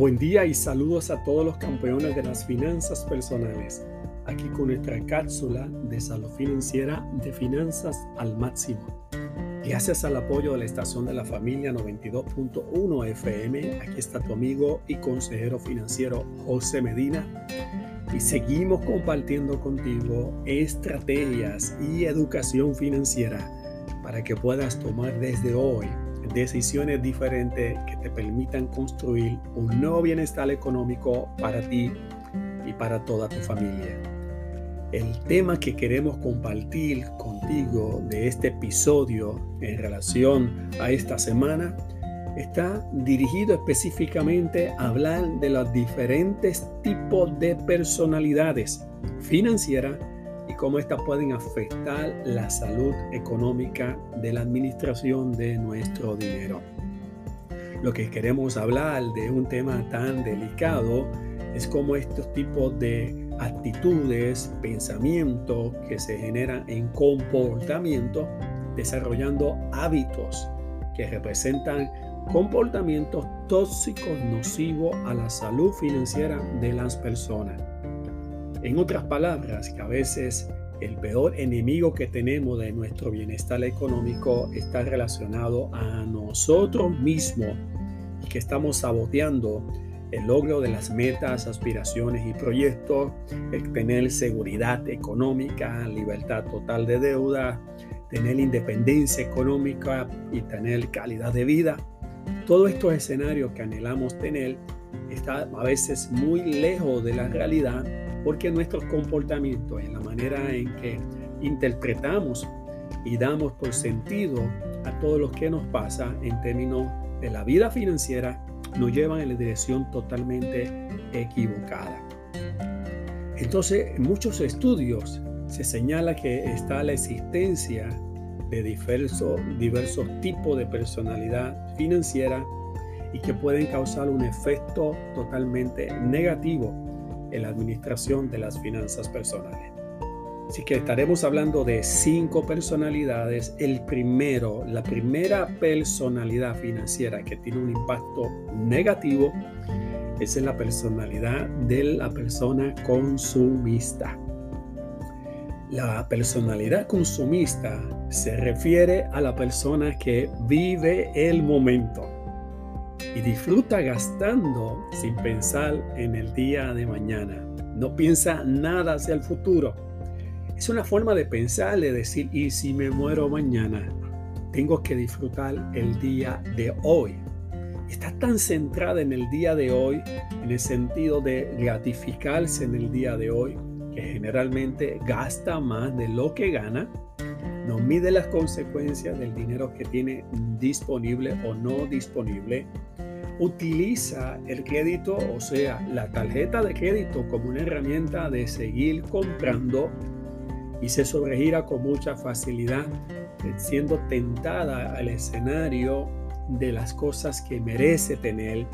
Buen día y saludos a todos los campeones de las finanzas personales. Aquí con nuestra cápsula de salud financiera de finanzas al máximo. Gracias al apoyo de la estación de la familia 92.1 FM, aquí está tu amigo y consejero financiero José Medina. Y seguimos compartiendo contigo estrategias y educación financiera para que puedas tomar desde hoy decisiones diferentes que te permitan construir un nuevo bienestar económico para ti y para toda tu familia. El tema que queremos compartir contigo de este episodio en relación a esta semana está dirigido específicamente a hablar de los diferentes tipos de personalidades financieras cómo estas pueden afectar la salud económica de la administración de nuestro dinero. Lo que queremos hablar de un tema tan delicado es cómo estos tipos de actitudes, pensamientos que se generan en comportamiento, desarrollando hábitos que representan comportamientos tóxicos nocivos a la salud financiera de las personas. En otras palabras, que a veces el peor enemigo que tenemos de nuestro bienestar económico está relacionado a nosotros mismos y que estamos saboteando el logro de las metas, aspiraciones y proyectos, el tener seguridad económica, libertad total de deuda, tener independencia económica y tener calidad de vida. Todos estos escenarios que anhelamos tener están a veces muy lejos de la realidad porque nuestros comportamientos, en la manera en que interpretamos y damos por sentido a todo lo que nos pasa en términos de la vida financiera, nos llevan en la dirección totalmente equivocada. Entonces, en muchos estudios se señala que está la existencia de diversos, diversos tipos de personalidad financiera y que pueden causar un efecto totalmente negativo en la administración de las finanzas personales. Así que estaremos hablando de cinco personalidades. El primero, la primera personalidad financiera que tiene un impacto negativo es la personalidad de la persona consumista. La personalidad consumista se refiere a la persona que vive el momento y disfruta gastando sin pensar en el día de mañana. No piensa nada hacia el futuro. Es una forma de pensar, de decir, y si me muero mañana, tengo que disfrutar el día de hoy. Está tan centrada en el día de hoy, en el sentido de gratificarse en el día de hoy, que generalmente gasta más de lo que gana, no mide las consecuencias del dinero que tiene disponible o no disponible, utiliza el crédito, o sea, la tarjeta de crédito como una herramienta de seguir comprando y se sobregira con mucha facilidad, siendo tentada al escenario de las cosas que merece tener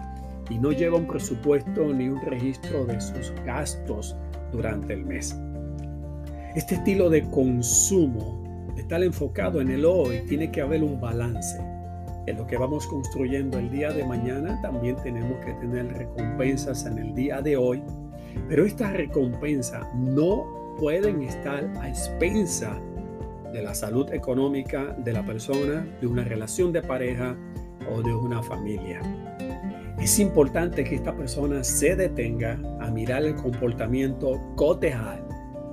y no lleva un presupuesto ni un registro de sus gastos durante el mes. Este estilo de consumo, estar enfocado en el hoy, tiene que haber un balance en lo que vamos construyendo el día de mañana, también tenemos que tener recompensas en el día de hoy, pero estas recompensas no pueden estar a expensa de la salud económica de la persona, de una relación de pareja o de una familia. Es importante que esta persona se detenga a mirar el comportamiento cotejar,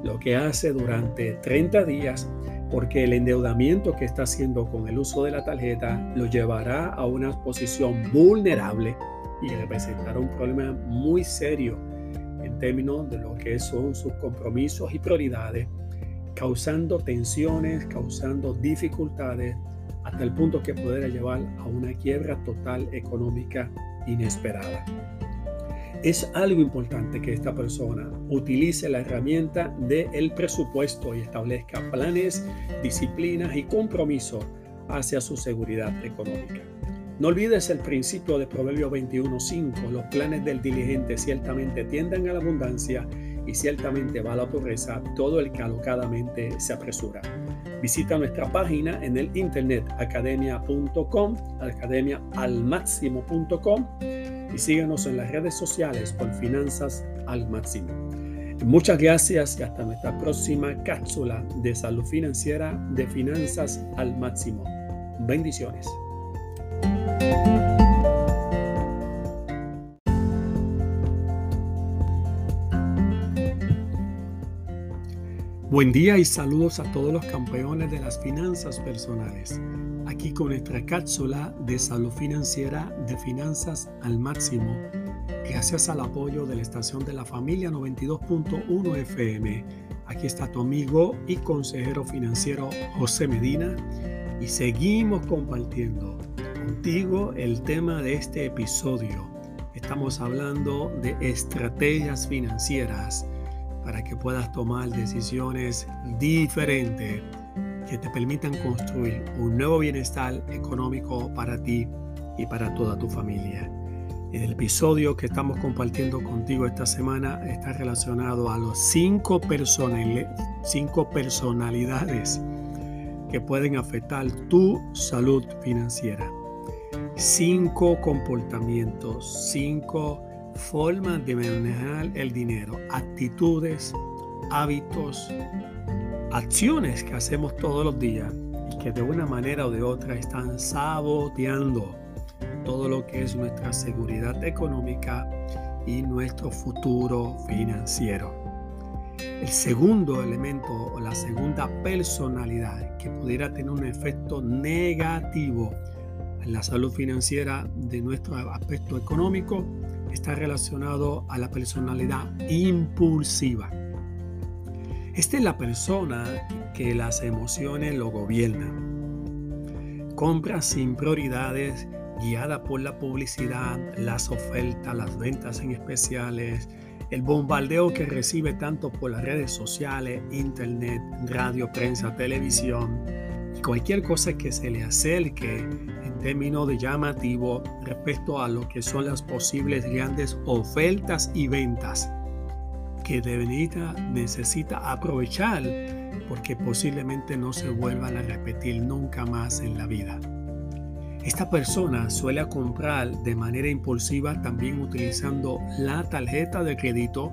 lo que hace durante 30 días porque el endeudamiento que está haciendo con el uso de la tarjeta lo llevará a una posición vulnerable y representará un problema muy serio en términos de lo que son sus compromisos y prioridades, causando tensiones, causando dificultades, hasta el punto que podrá llevar a una quiebra total económica inesperada. Es algo importante que esta persona utilice la herramienta del presupuesto y establezca planes, disciplinas y compromisos hacia su seguridad económica. No olvides el principio de Proverbio 21.5. Los planes del diligente ciertamente tienden a la abundancia y ciertamente va a la pobreza todo el que alocadamente se apresura. Visita nuestra página en el internet academia.com, y síguenos en las redes sociales por Finanzas al Máximo. Muchas gracias y hasta nuestra próxima cápsula de salud financiera de Finanzas al Máximo. Bendiciones. Buen día y saludos a todos los campeones de las finanzas personales. Aquí con nuestra cápsula de salud financiera de finanzas al máximo, gracias al apoyo de la estación de la familia 92.1 FM. Aquí está tu amigo y consejero financiero José Medina y seguimos compartiendo contigo el tema de este episodio. Estamos hablando de estrategias financieras para que puedas tomar decisiones diferentes que te permitan construir un nuevo bienestar económico para ti y para toda tu familia. El episodio que estamos compartiendo contigo esta semana está relacionado a los cinco, cinco personalidades que pueden afectar tu salud financiera. Cinco comportamientos, cinco formas de manejar el dinero, actitudes, hábitos, acciones que hacemos todos los días y que de una manera o de otra están saboteando todo lo que es nuestra seguridad económica y nuestro futuro financiero. El segundo elemento o la segunda personalidad que pudiera tener un efecto negativo en la salud financiera de nuestro aspecto económico está relacionado a la personalidad impulsiva. Esta es la persona que las emociones lo gobiernan. Compra sin prioridades, guiada por la publicidad, las ofertas, las ventas en especiales, el bombardeo que recibe tanto por las redes sociales, internet, radio, prensa, televisión y cualquier cosa que se le acerque término de llamativo respecto a lo que son las posibles grandes ofertas y ventas que Devenita necesita aprovechar porque posiblemente no se vuelvan a repetir nunca más en la vida. Esta persona suele comprar de manera impulsiva también utilizando la tarjeta de crédito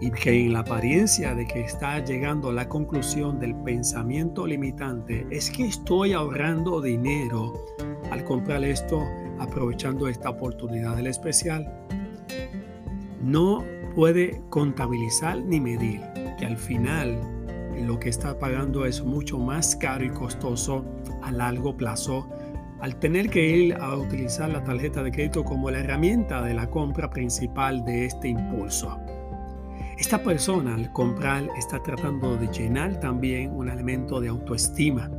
y que en la apariencia de que está llegando a la conclusión del pensamiento limitante es que estoy ahorrando dinero al comprar esto aprovechando esta oportunidad del especial. No puede contabilizar ni medir que al final lo que está pagando es mucho más caro y costoso a largo plazo al tener que ir a utilizar la tarjeta de crédito como la herramienta de la compra principal de este impulso. Esta persona al comprar está tratando de llenar también un elemento de autoestima.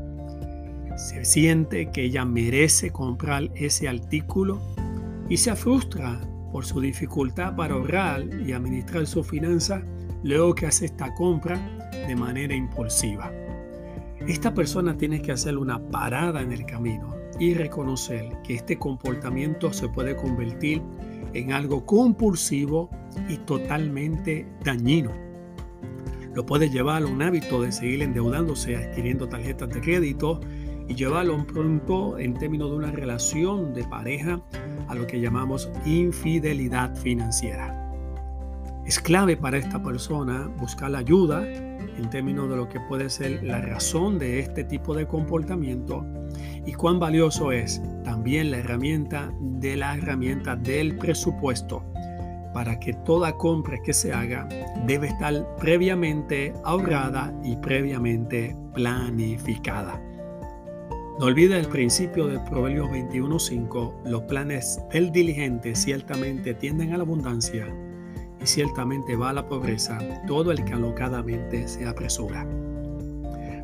Se siente que ella merece comprar ese artículo y se frustra por su dificultad para ahorrar y administrar su finanza luego que hace esta compra de manera impulsiva. Esta persona tiene que hacer una parada en el camino y reconocer que este comportamiento se puede convertir en algo compulsivo y totalmente dañino. Lo puede llevar a un hábito de seguir endeudándose, adquiriendo tarjetas de crédito y llevarlo punto en términos de una relación de pareja a lo que llamamos infidelidad financiera. Es clave para esta persona buscar la ayuda en términos de lo que puede ser la razón de este tipo de comportamiento y cuán valioso es también la herramienta de la herramienta del presupuesto para que toda compra que se haga debe estar previamente ahorrada y previamente planificada. No olvide el principio del Proverbio 21.5, los planes del diligente ciertamente tienden a la abundancia y ciertamente va a la pobreza todo el que alocadamente se apresura.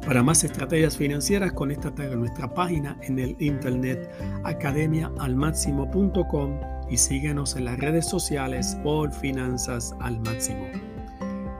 Para más estrategias financieras, conéctate a nuestra página en el internet academiaalmáximo.com y síguenos en las redes sociales por Finanzas al Máximo.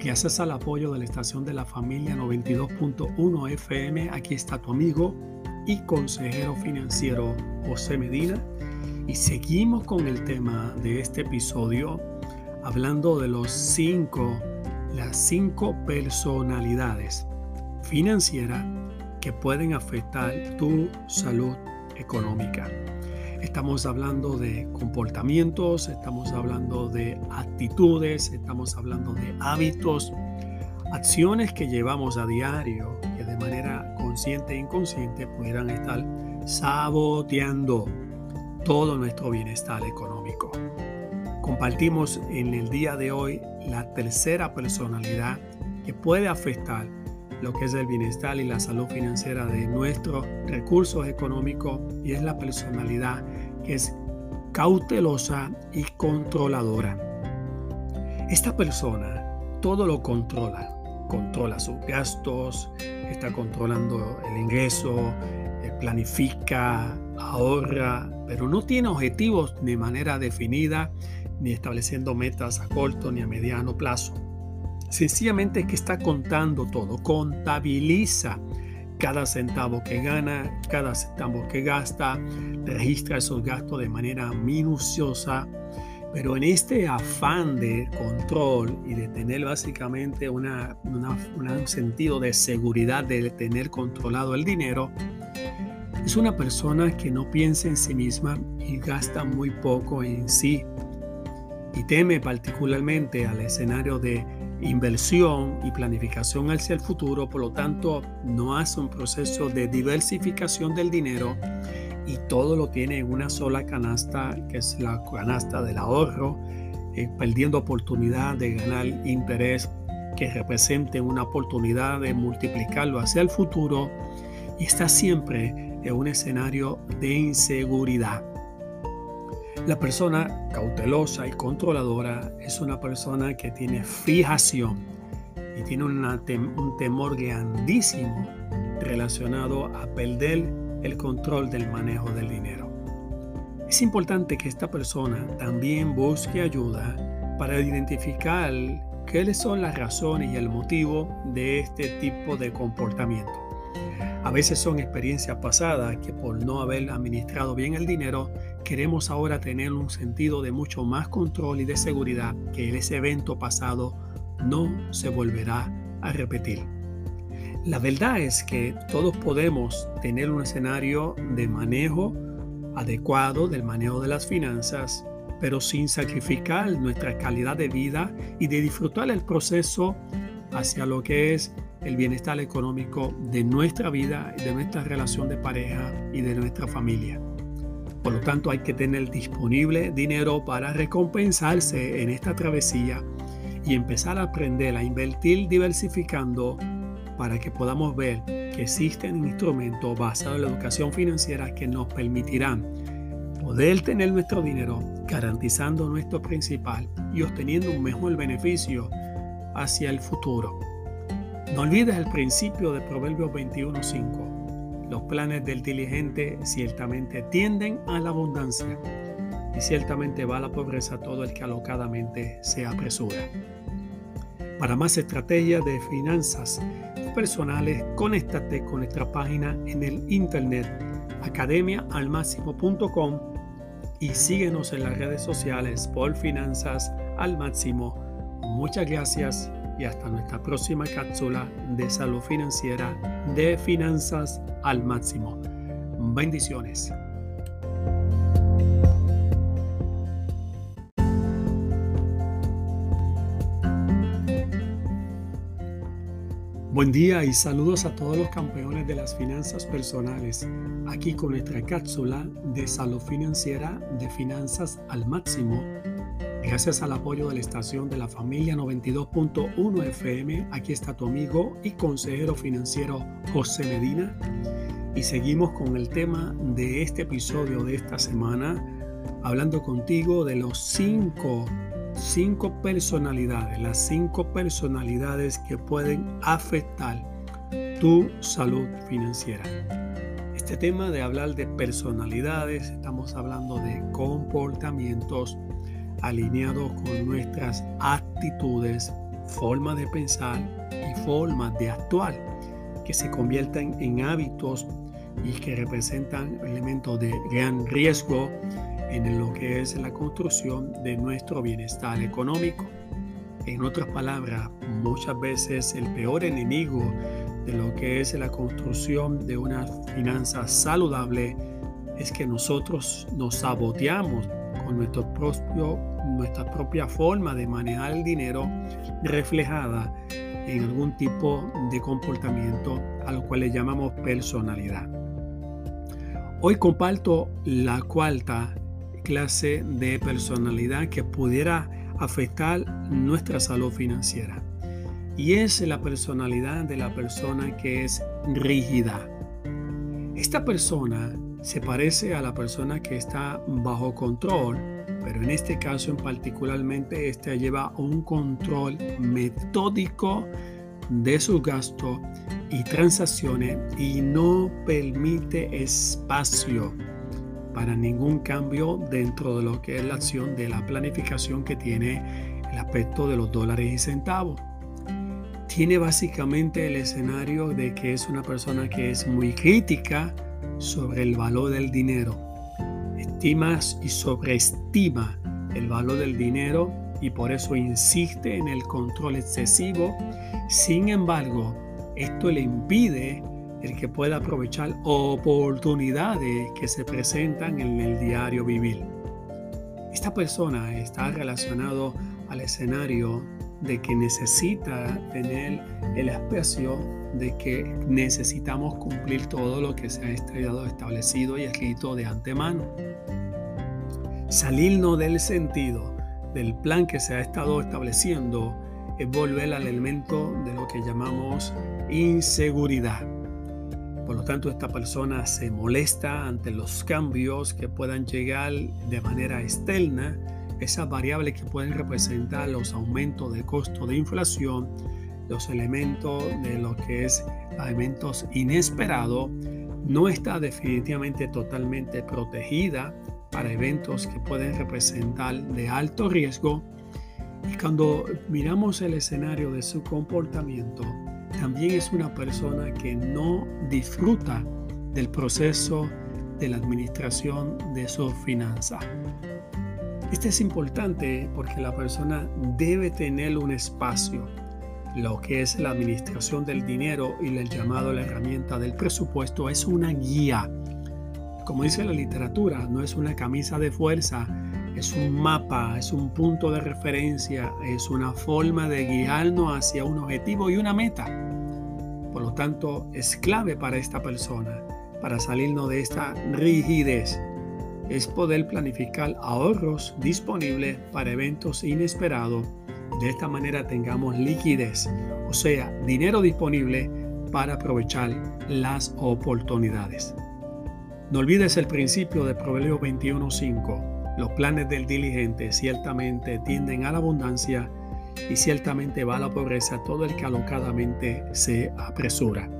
Gracias al apoyo de la estación de la familia 92.1 FM, aquí está tu amigo y consejero financiero José Medina. Y seguimos con el tema de este episodio, hablando de los cinco, las cinco personalidades financieras que pueden afectar tu salud económica. Estamos hablando de comportamientos, estamos hablando de actitudes, estamos hablando de hábitos, acciones que llevamos a diario que de manera consciente e inconsciente pudieran estar saboteando todo nuestro bienestar económico. Compartimos en el día de hoy la tercera personalidad que puede afectar lo que es el bienestar y la salud financiera de nuestros recursos económicos y es la personalidad que es cautelosa y controladora. Esta persona todo lo controla, controla sus gastos, está controlando el ingreso, eh, planifica, ahorra, pero no tiene objetivos de manera definida ni estableciendo metas a corto ni a mediano plazo. Sencillamente es que está contando todo, contabiliza cada centavo que gana, cada centavo que gasta, registra esos gastos de manera minuciosa, pero en este afán de control y de tener básicamente una, un sentido de seguridad de tener controlado el dinero, es una persona que no piensa en sí misma y gasta muy poco en sí. Y teme particularmente al escenario de inversión y planificación hacia el futuro, por lo tanto no hace un proceso de diversificación del dinero y todo lo tiene en una sola canasta, que es la canasta del ahorro, eh, perdiendo oportunidad de ganar interés que represente una oportunidad de multiplicarlo hacia el futuro y está siempre en un escenario de inseguridad. La persona cautelosa y controladora es una persona que tiene fijación y tiene un temor grandísimo relacionado a perder el control del manejo del dinero. Es importante que esta persona también busque ayuda para identificar qué son las razones y el motivo de este tipo de comportamiento. A veces son experiencias pasadas que por no haber administrado bien el dinero, queremos ahora tener un sentido de mucho más control y de seguridad que ese evento pasado no se volverá a repetir. La verdad es que todos podemos tener un escenario de manejo adecuado del manejo de las finanzas, pero sin sacrificar nuestra calidad de vida y de disfrutar el proceso hacia lo que es el bienestar económico de nuestra vida, de nuestra relación de pareja y de nuestra familia. Por lo tanto, hay que tener disponible dinero para recompensarse en esta travesía y empezar a aprender a invertir diversificando para que podamos ver que existen instrumentos basados en la educación financiera que nos permitirán poder tener nuestro dinero garantizando nuestro principal y obteniendo un mejor beneficio hacia el futuro. No olvides el principio de Proverbios 21.5. Los planes del diligente ciertamente tienden a la abundancia y ciertamente va a la pobreza todo el que alocadamente se apresura. Para más estrategias de finanzas personales, conéctate con nuestra página en el internet academiaalmáximo.com y síguenos en las redes sociales por Finanzas al Máximo. Muchas gracias y hasta nuestra próxima cápsula de salud financiera de Finanzas al Máximo. Bendiciones. Buen día y saludos a todos los campeones de las finanzas personales, aquí con nuestra cápsula de salud financiera de finanzas al máximo. Gracias al apoyo de la estación de la familia 92.1 FM, aquí está tu amigo y consejero financiero José Medina. Y seguimos con el tema de este episodio de esta semana, hablando contigo de los cinco cinco personalidades, las cinco personalidades que pueden afectar tu salud financiera. Este tema de hablar de personalidades, estamos hablando de comportamientos, alineados con nuestras actitudes, forma de pensar y forma de actuar, que se conviertan en hábitos y que representan elementos de gran riesgo en lo que es la construcción de nuestro bienestar económico. En otras palabras, muchas veces el peor enemigo de lo que es la construcción de una finanza saludable es que nosotros nos saboteamos con nuestra propia forma de manejar el dinero reflejada en algún tipo de comportamiento a lo cual le llamamos personalidad. Hoy comparto la cuarta clase de personalidad que pudiera afectar nuestra salud financiera. Y es la personalidad de la persona que es rígida. Esta persona se parece a la persona que está bajo control, pero en este caso en particularmente esta lleva un control metódico de sus gastos y transacciones y no permite espacio para ningún cambio dentro de lo que es la acción de la planificación que tiene el aspecto de los dólares y centavos. Tiene básicamente el escenario de que es una persona que es muy crítica sobre el valor del dinero. Estima y sobreestima el valor del dinero y por eso insiste en el control excesivo. Sin embargo, esto le impide el que pueda aprovechar oportunidades que se presentan en el diario vivir. Esta persona está relacionado al escenario de que necesita tener el espacio de que necesitamos cumplir todo lo que se ha estrellado, establecido y escrito de antemano. Salirnos del sentido del plan que se ha estado estableciendo es volver al elemento de lo que llamamos inseguridad. Por lo tanto, esta persona se molesta ante los cambios que puedan llegar de manera externa, esas variables que pueden representar los aumentos de costo de inflación, los elementos de lo que es elementos inesperados, no está definitivamente totalmente protegida para eventos que pueden representar de alto riesgo. Y cuando miramos el escenario de su comportamiento, también es una persona que no disfruta del proceso de la administración de sus finanzas. Esto es importante porque la persona debe tener un espacio lo que es la administración del dinero y el llamado la herramienta del presupuesto es una guía. Como dice la literatura, no es una camisa de fuerza, es un mapa, es un punto de referencia, es una forma de guiarnos hacia un objetivo y una meta. Por lo tanto, es clave para esta persona, para salirnos de esta rigidez, es poder planificar ahorros disponibles para eventos inesperados de esta manera tengamos liquidez, o sea, dinero disponible para aprovechar las oportunidades. No olvides el principio de Proverbio 21.5. Los planes del diligente ciertamente tienden a la abundancia y ciertamente va a la pobreza todo el que alocadamente se apresura.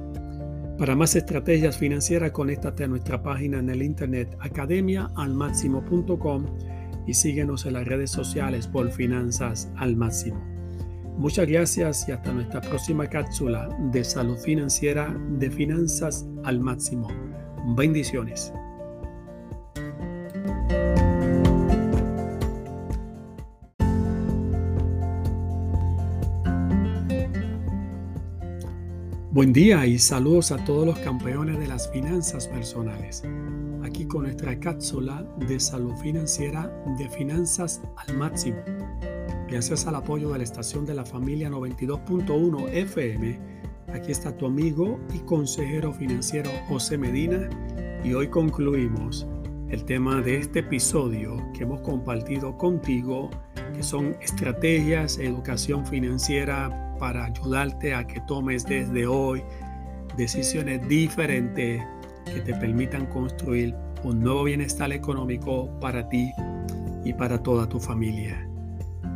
Para más estrategias financieras, conéctate a nuestra página en el internet academiaalmáximo.com y síguenos en las redes sociales por Finanzas al Máximo. Muchas gracias y hasta nuestra próxima cápsula de salud financiera de Finanzas al Máximo. Bendiciones. Buen día y saludos a todos los campeones de las finanzas personales aquí con nuestra cápsula de salud financiera de finanzas al máximo. Gracias al apoyo de la estación de la familia 92.1 FM, aquí está tu amigo y consejero financiero José Medina y hoy concluimos el tema de este episodio que hemos compartido contigo, que son estrategias, educación financiera para ayudarte a que tomes desde hoy decisiones diferentes que te permitan construir un nuevo bienestar económico para ti y para toda tu familia.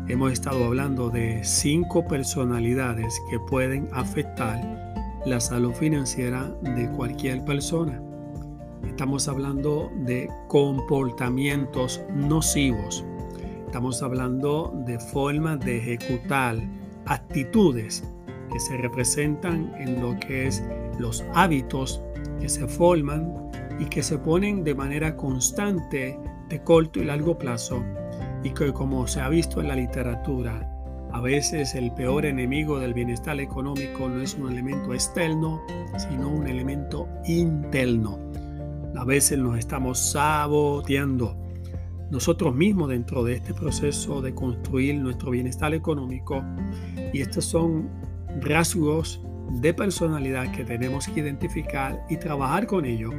Hemos estado hablando de cinco personalidades que pueden afectar la salud financiera de cualquier persona. Estamos hablando de comportamientos nocivos Estamos hablando de formas de ejecutar actitudes que se representan en lo que es los hábitos que se forman y que se ponen de manera constante de corto y largo plazo y que como se ha visto en la literatura, a veces el peor enemigo del bienestar económico no es un elemento externo, sino un elemento interno. A veces nos estamos saboteando nosotros mismos dentro de este proceso de construir nuestro bienestar económico y estos son rasgos de personalidad que tenemos que identificar y trabajar con ellos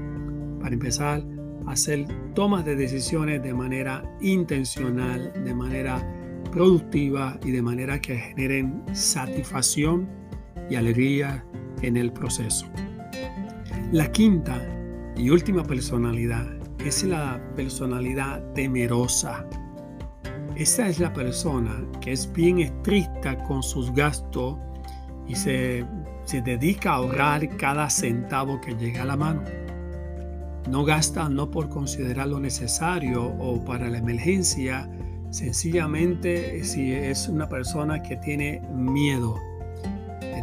para empezar a hacer tomas de decisiones de manera intencional, de manera productiva y de manera que generen satisfacción y alegría en el proceso. La quinta y última personalidad es la personalidad temerosa. Esa es la persona que es bien estricta con sus gastos y se, se dedica a ahorrar cada centavo que llega a la mano. No gasta no por considerarlo necesario o para la emergencia, sencillamente si es una persona que tiene miedo.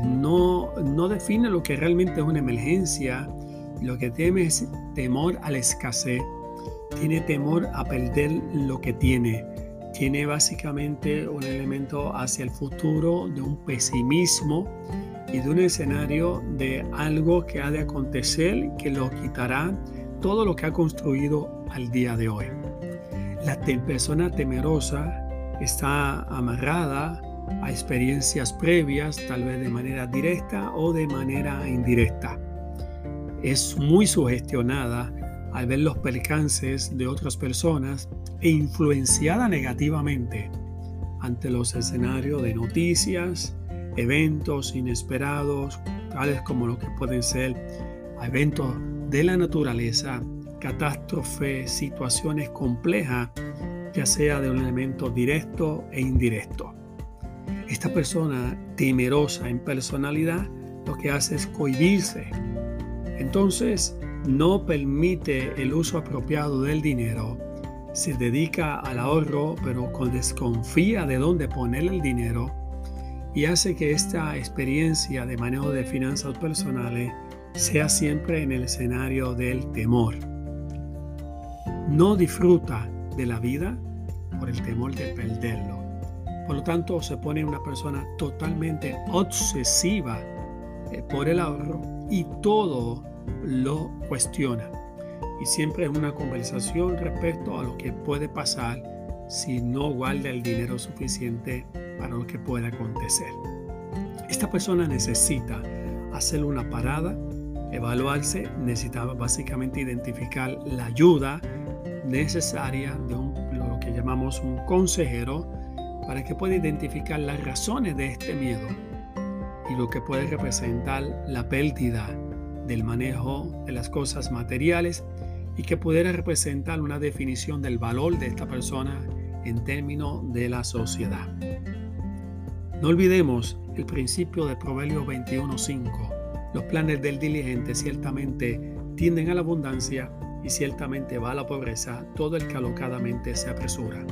No, no define lo que realmente es una emergencia, lo que teme es temor a la escasez, tiene temor a perder lo que tiene, tiene básicamente un elemento hacia el futuro de un pesimismo y de un escenario de algo que ha de acontecer que lo quitará todo lo que ha construido al día de hoy. La persona temerosa está amarrada a experiencias previas, tal vez de manera directa o de manera indirecta. Es muy sugestionada al ver los percances de otras personas e influenciada negativamente ante los escenarios de noticias, eventos inesperados, tales como lo que pueden ser eventos de la naturaleza, catástrofes, situaciones complejas, ya sea de un elemento directo e indirecto. Esta persona temerosa en personalidad lo que hace es cohibirse. Entonces, no permite el uso apropiado del dinero, se dedica al ahorro, pero con desconfía de dónde poner el dinero y hace que esta experiencia de manejo de finanzas personales sea siempre en el escenario del temor. No disfruta de la vida por el temor de perderlo. Por lo tanto, se pone una persona totalmente obsesiva eh, por el ahorro y todo lo cuestiona. Y siempre es una conversación respecto a lo que puede pasar si no guarda el dinero suficiente para lo que pueda acontecer. Esta persona necesita hacer una parada, evaluarse, necesita básicamente identificar la ayuda necesaria de lo que llamamos un consejero para que pueda identificar las razones de este miedo y lo que puede representar la pérdida del manejo de las cosas materiales y que pudiera representar una definición del valor de esta persona en términos de la sociedad. No olvidemos el principio de Proverbio 21.5. Los planes del diligente ciertamente tienden a la abundancia y ciertamente va a la pobreza todo el que alocadamente se apresura.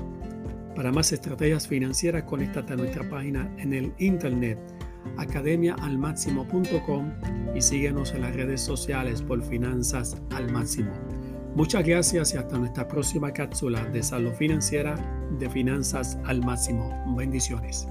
Para más estrategias financieras, conéctate a nuestra página en el internet academiaalmáximo.com y síguenos en las redes sociales por Finanzas al Máximo. Muchas gracias y hasta nuestra próxima cápsula de salud financiera de Finanzas al Máximo. Bendiciones.